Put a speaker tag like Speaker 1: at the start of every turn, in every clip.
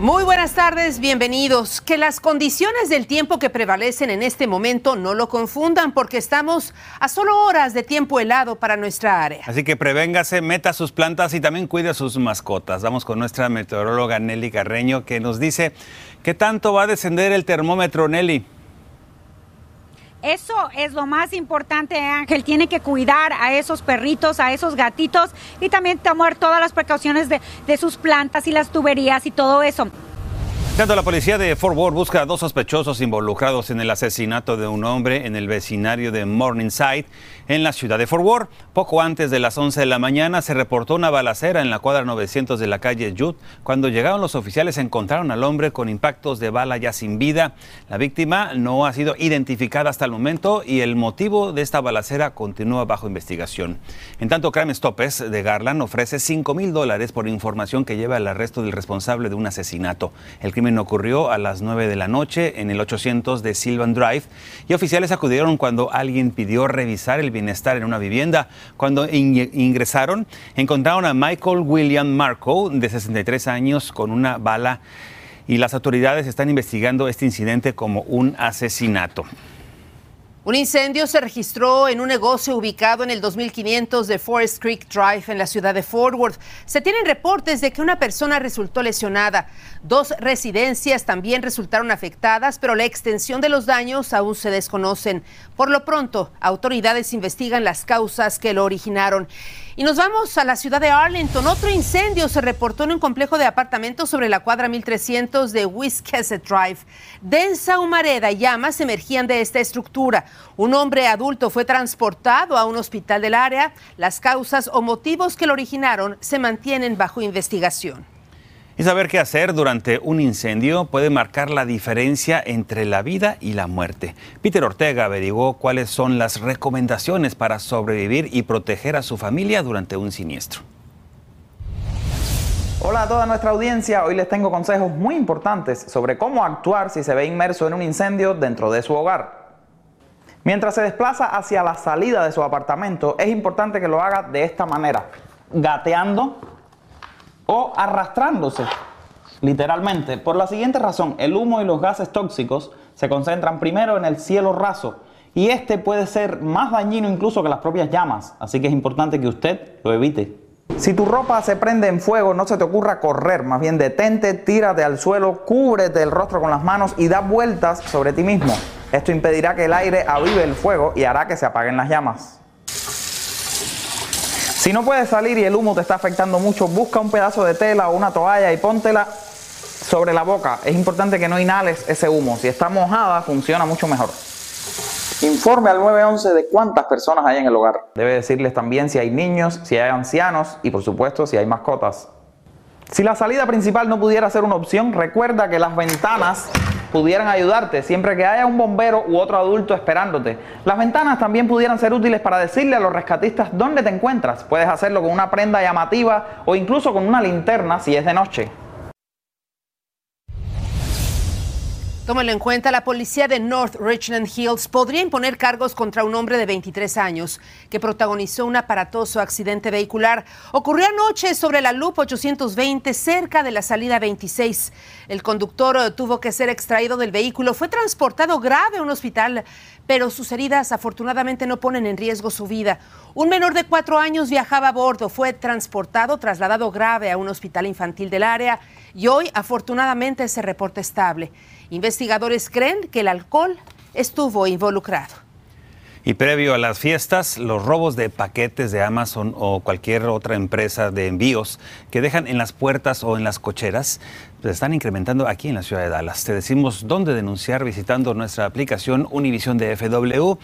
Speaker 1: Muy buenas tardes, bienvenidos. Que las condiciones del tiempo que prevalecen en este momento no lo confundan porque estamos a solo horas de tiempo helado para nuestra área.
Speaker 2: Así que prevéngase, meta sus plantas y también cuide a sus mascotas. Vamos con nuestra meteoróloga Nelly Carreño que nos dice qué tanto va a descender el termómetro, Nelly.
Speaker 3: Eso es lo más importante, Ángel. Tiene que cuidar a esos perritos, a esos gatitos y también tomar todas las precauciones de, de sus plantas y las tuberías y todo eso.
Speaker 2: Tanto la policía de Fort Worth busca a dos sospechosos involucrados en el asesinato de un hombre en el vecindario de Morningside, en la ciudad de Fort Worth. Poco antes de las 11 de la mañana se reportó una balacera en la cuadra 900 de la calle Judd. Cuando llegaron los oficiales encontraron al hombre con impactos de bala ya sin vida. La víctima no ha sido identificada hasta el momento y el motivo de esta balacera continúa bajo investigación. En tanto, Crime Stoppers de Garland ofrece 5 mil dólares por información que lleva al arresto del responsable de un asesinato. El crimen ocurrió a las 9 de la noche en el 800 de Sylvan Drive y oficiales acudieron cuando alguien pidió revisar el bienestar en una vivienda. Cuando ingresaron, encontraron a Michael William Marco, de 63 años, con una bala y las autoridades están investigando este incidente como un asesinato.
Speaker 1: Un incendio se registró en un negocio ubicado en el 2500 de Forest Creek Drive en la ciudad de Fort Worth. Se tienen reportes de que una persona resultó lesionada. Dos residencias también resultaron afectadas, pero la extensión de los daños aún se desconocen. Por lo pronto, autoridades investigan las causas que lo originaron. Y nos vamos a la ciudad de Arlington. Otro incendio se reportó en un complejo de apartamentos sobre la cuadra 1300 de Wiscasset Drive. Densa humareda y llamas emergían de esta estructura. Un hombre adulto fue transportado a un hospital del área. Las causas o motivos que lo originaron se mantienen bajo investigación.
Speaker 2: Y saber qué hacer durante un incendio puede marcar la diferencia entre la vida y la muerte. Peter Ortega averiguó cuáles son las recomendaciones para sobrevivir y proteger a su familia durante un siniestro.
Speaker 4: Hola a toda nuestra audiencia, hoy les tengo consejos muy importantes sobre cómo actuar si se ve inmerso en un incendio dentro de su hogar. Mientras se desplaza hacia la salida de su apartamento, es importante que lo haga de esta manera, gateando o arrastrándose, literalmente. Por la siguiente razón, el humo y los gases tóxicos se concentran primero en el cielo raso y este puede ser más dañino incluso que las propias llamas, así que es importante que usted lo evite. Si tu ropa se prende en fuego, no se te ocurra correr, más bien detente, tírate al suelo, cúbrete el rostro con las manos y da vueltas sobre ti mismo. Esto impedirá que el aire avive el fuego y hará que se apaguen las llamas. Si no puedes salir y el humo te está afectando mucho, busca un pedazo de tela o una toalla y póntela sobre la boca. Es importante que no inhales ese humo. Si está mojada, funciona mucho mejor. Informe al 911 de cuántas personas hay en el hogar. Debe decirles también si hay niños, si hay ancianos y por supuesto si hay mascotas. Si la salida principal no pudiera ser una opción, recuerda que las ventanas pudieran ayudarte siempre que haya un bombero u otro adulto esperándote. Las ventanas también pudieran ser útiles para decirle a los rescatistas dónde te encuentras. Puedes hacerlo con una prenda llamativa o incluso con una linterna si es de noche.
Speaker 1: Tómalo en cuenta, la policía de North Richland Hills podría imponer cargos contra un hombre de 23 años que protagonizó un aparatoso accidente vehicular. Ocurrió anoche sobre la Loop 820 cerca de la salida 26. El conductor eh, tuvo que ser extraído del vehículo, fue transportado grave a un hospital, pero sus heridas afortunadamente no ponen en riesgo su vida. Un menor de cuatro años viajaba a bordo, fue transportado, trasladado grave a un hospital infantil del área y hoy afortunadamente se reporta estable. Investigadores creen que el alcohol estuvo involucrado.
Speaker 2: Y previo a las fiestas, los robos de paquetes de Amazon o cualquier otra empresa de envíos que dejan en las puertas o en las cocheras se están incrementando aquí en la ciudad de Dallas. Te decimos dónde denunciar visitando nuestra aplicación Univision de FW.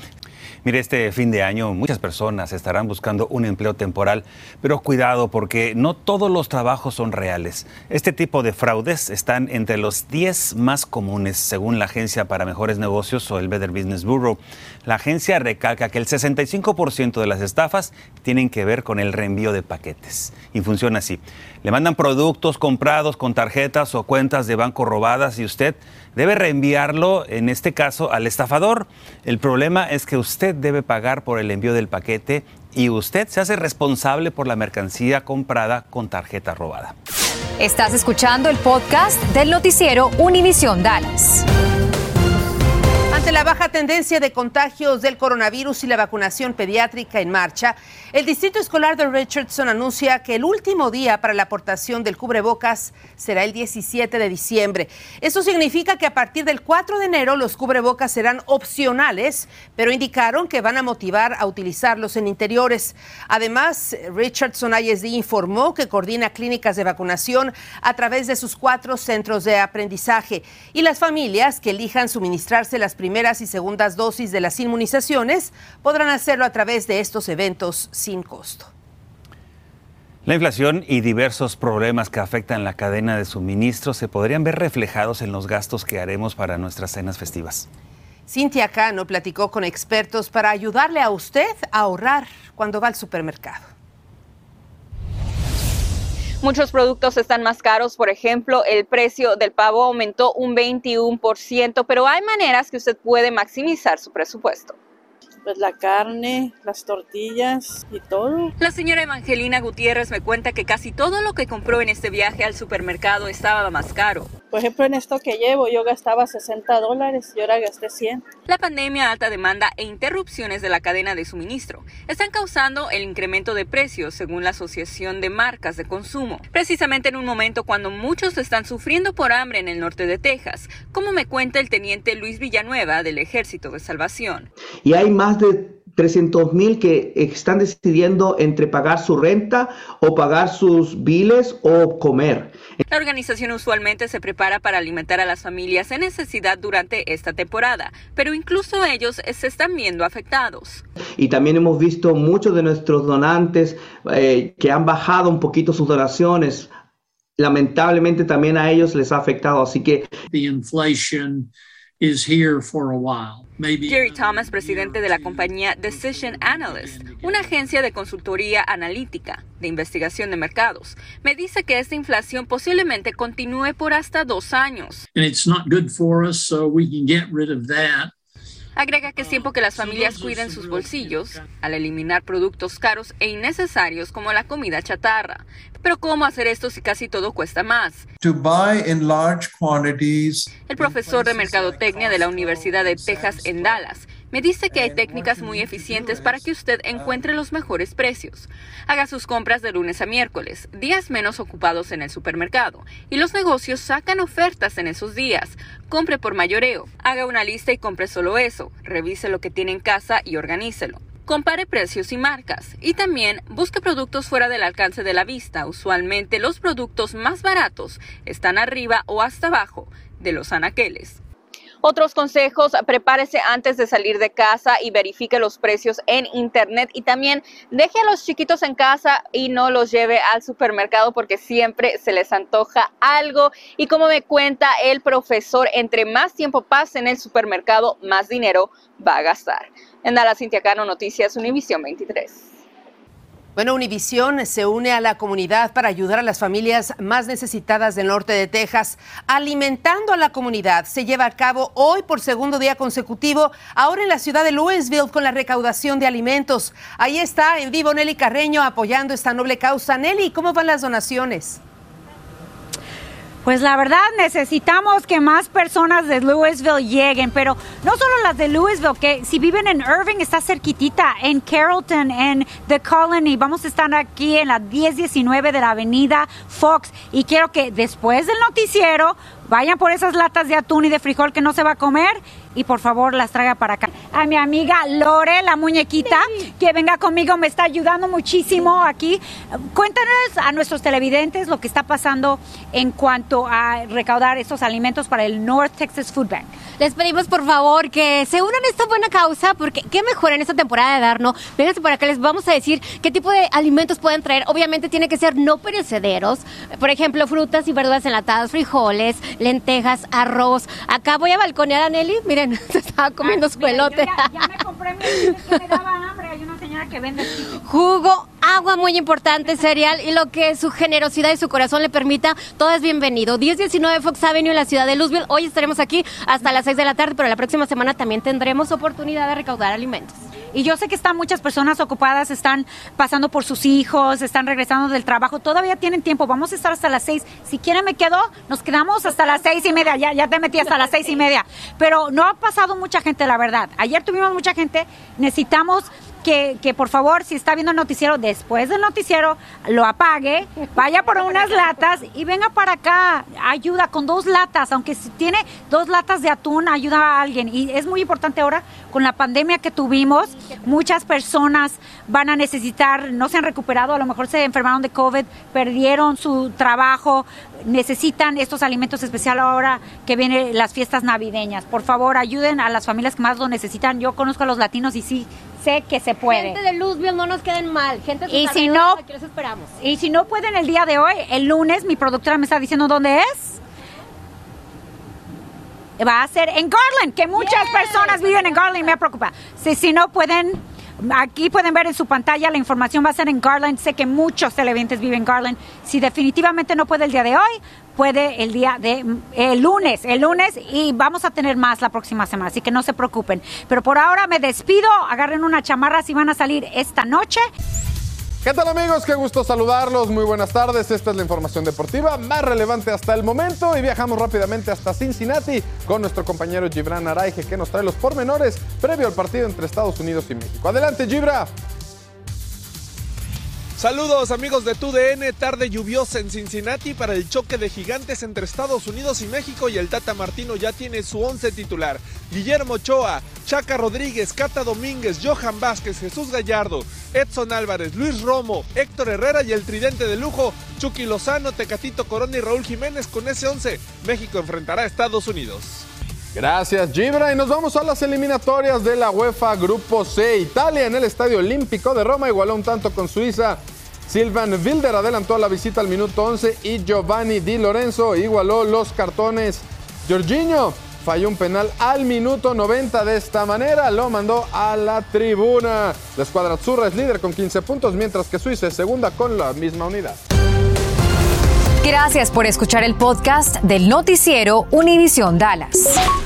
Speaker 2: Mire, este fin de año muchas personas estarán buscando un empleo temporal, pero cuidado porque no todos los trabajos son reales. Este tipo de fraudes están entre los 10 más comunes, según la Agencia para Mejores Negocios o el Better Business Bureau. La agencia recalca que el 65% de las estafas tienen que ver con el reenvío de paquetes. Y funciona así. Le mandan productos comprados con tarjetas o cuentas de banco robadas y usted debe reenviarlo, en este caso, al estafador. El problema es que usted debe pagar por el envío del paquete y usted se hace responsable por la mercancía comprada con tarjeta robada.
Speaker 5: Estás escuchando el podcast del noticiero Univisión Dallas.
Speaker 1: Ante la baja tendencia de contagios del coronavirus y la vacunación pediátrica en marcha, el Distrito Escolar de Richardson anuncia que el último día para la aportación del cubrebocas será el 17 de diciembre. Eso significa que a partir del 4 de enero los cubrebocas serán opcionales, pero indicaron que van a motivar a utilizarlos en interiores. Además, Richardson ISD informó que coordina clínicas de vacunación a través de sus cuatro centros de aprendizaje y las familias que elijan suministrarse las primeras primeras y segundas dosis de las inmunizaciones podrán hacerlo a través de estos eventos sin costo.
Speaker 2: La inflación y diversos problemas que afectan la cadena de suministro se podrían ver reflejados en los gastos que haremos para nuestras cenas festivas.
Speaker 1: Cintia Cano platicó con expertos para ayudarle a usted a ahorrar cuando va al supermercado.
Speaker 6: Muchos productos están más caros, por ejemplo, el precio del pavo aumentó un 21%, pero hay maneras que usted puede maximizar su presupuesto
Speaker 7: pues la carne, las tortillas y todo.
Speaker 6: La señora Evangelina Gutiérrez me cuenta que casi todo lo que compró en este viaje al supermercado estaba más caro.
Speaker 7: Por ejemplo, en esto que llevo yo gastaba 60 dólares y ahora gasté 100.
Speaker 6: La pandemia, alta demanda e interrupciones de la cadena de suministro están causando el incremento de precios según la Asociación de Marcas de Consumo. Precisamente en un momento cuando muchos están sufriendo por hambre en el norte de Texas, como me cuenta el teniente Luis Villanueva del Ejército de Salvación.
Speaker 8: Y hay más de 300 mil que están decidiendo entre pagar su renta o pagar sus biles o comer.
Speaker 6: La organización usualmente se prepara para alimentar a las familias en necesidad durante esta temporada, pero incluso ellos se están viendo afectados.
Speaker 8: Y también hemos visto muchos de nuestros donantes eh, que han bajado un poquito sus donaciones. Lamentablemente también a ellos les ha afectado, así que...
Speaker 9: The inflation is here for a while.
Speaker 6: Jerry Thomas, presidente de la compañía Decision Analyst, una agencia de consultoría analítica de investigación de mercados, me dice que esta inflación posiblemente continúe por hasta dos años.
Speaker 9: And it's not good for us, so we can get rid of that.
Speaker 6: Agrega que es tiempo que las familias cuiden sus bolsillos al eliminar productos caros e innecesarios como la comida chatarra. Pero ¿cómo hacer esto si casi todo cuesta más? El profesor de Mercadotecnia de la Universidad de Texas en Dallas me dice que hay técnicas muy eficientes para que usted encuentre los mejores precios. Haga sus compras de lunes a miércoles, días menos ocupados en el supermercado, y los negocios sacan ofertas en esos días. Compre por mayoreo, haga una lista y compre solo eso, revise lo que tiene en casa y organícelo. Compare precios y marcas y también busque productos fuera del alcance de la vista. Usualmente los productos más baratos están arriba o hasta abajo de los anaqueles. Otros consejos, prepárese antes de salir de casa y verifique los precios en internet y también deje a los chiquitos en casa y no los lleve al supermercado porque siempre se les antoja algo y como me cuenta el profesor, entre más tiempo pase en el supermercado, más dinero va a gastar. En Dallas, Cintia Cano, Noticias Univisión 23.
Speaker 1: Bueno, Univisión se une a la comunidad para ayudar a las familias más necesitadas del norte de Texas. Alimentando a la comunidad se lleva a cabo hoy por segundo día consecutivo, ahora en la ciudad de Louisville con la recaudación de alimentos. Ahí está en vivo Nelly Carreño apoyando esta noble causa. Nelly, ¿cómo van las donaciones?
Speaker 3: Pues la verdad necesitamos que más personas de Louisville lleguen, pero no solo las de Louisville, que si viven en Irving está cerquitita, en Carrollton, en The Colony, vamos a estar aquí en la 1019 de la avenida Fox. Y quiero que después del noticiero vayan por esas latas de atún y de frijol que no se va a comer y por favor las traiga para acá. A mi amiga Lore, la muñequita, que venga conmigo, me está ayudando muchísimo aquí. Cuéntanos a nuestros televidentes lo que está pasando en cuanto a recaudar estos alimentos para el North Texas Food Bank.
Speaker 10: Les pedimos por favor que se unan a esta buena causa porque qué mejor en esta temporada de darnos. Vénganse por acá, les vamos a decir qué tipo de alimentos pueden traer. Obviamente tiene que ser no perecederos. Por ejemplo, frutas y verduras enlatadas, frijoles, lentejas, arroz. Acá voy a balconear a Nelly. Miren, se estaba comiendo su pelote.
Speaker 3: Ya, ya, me compré mi que me daba hambre. Hay una señora que vende
Speaker 10: Jugo, agua muy importante, cereal y lo que su generosidad y su corazón le permita, todo es bienvenido. 1019 Fox Avenue en la ciudad de Louisville. Hoy estaremos aquí hasta las 6 de la tarde, pero la próxima semana también tendremos oportunidad de recaudar alimentos.
Speaker 3: Y yo sé que están muchas personas ocupadas, están pasando por sus hijos, están regresando del trabajo, todavía tienen tiempo, vamos a estar hasta las seis. Si quieren me quedo, nos quedamos hasta las seis y media, ya, ya te metí hasta las seis y media. Pero no ha pasado mucha gente, la verdad. Ayer tuvimos mucha gente, necesitamos que, por favor, si está viendo el noticiero, después del noticiero, lo apague, vaya por unas latas y venga para acá. Ayuda con dos latas, aunque si tiene dos latas de atún, ayuda a alguien. Y es muy importante ahora, con la pandemia que tuvimos, muchas personas van a necesitar, no se han recuperado, a lo mejor se enfermaron de COVID, perdieron su trabajo, necesitan estos alimentos especiales ahora que vienen las fiestas navideñas. Por favor, ayuden a las familias que más lo necesitan. Yo conozco a los latinos y sí, sé que se puede.
Speaker 10: Gente de Louisville, no nos queden mal. Gente de
Speaker 3: y si no,
Speaker 10: aquí los esperamos.
Speaker 3: Y si no pueden el día de hoy, el lunes, mi productora me está diciendo dónde es. Va a ser en Garland, que muchas personas viven en Garland y me preocupa. Si, si no pueden, aquí pueden ver en su pantalla, la información va a ser en Garland. Sé que muchos televidentes viven en Garland. Si definitivamente no puede el día de hoy, puede el día de el lunes, el lunes y vamos a tener más la próxima semana, así que no se preocupen. Pero por ahora me despido, agarren una chamarra si van a salir esta noche.
Speaker 11: ¿Qué tal amigos? Qué gusto saludarlos. Muy buenas tardes. Esta es la información deportiva más relevante hasta el momento y viajamos rápidamente hasta Cincinnati con nuestro compañero Gibran Araige que nos trae los pormenores previo al partido entre Estados Unidos y México. Adelante Gibra.
Speaker 12: Saludos amigos de TUDN, tarde lluviosa en Cincinnati para el choque de gigantes entre Estados Unidos y México y el Tata Martino ya tiene su once titular. Guillermo Ochoa, Chaca Rodríguez, Cata Domínguez, Johan Vázquez, Jesús Gallardo, Edson Álvarez, Luis Romo, Héctor Herrera y el tridente de lujo, Chucky Lozano, Tecatito Corona y Raúl Jiménez con ese once. México enfrentará a Estados Unidos.
Speaker 11: Gracias, Gibra. Y nos vamos a las eliminatorias de la UEFA Grupo C. Italia en el Estadio Olímpico de Roma igualó un tanto con Suiza. Silvan Wilder adelantó la visita al minuto 11 y Giovanni Di Lorenzo igualó los cartones. Jorginho falló un penal al minuto 90 de esta manera, lo mandó a la tribuna. La escuadra Azzurra es líder con 15 puntos, mientras que Suiza es segunda con la misma unidad.
Speaker 5: Gracias por escuchar el podcast del noticiero Univisión Dallas.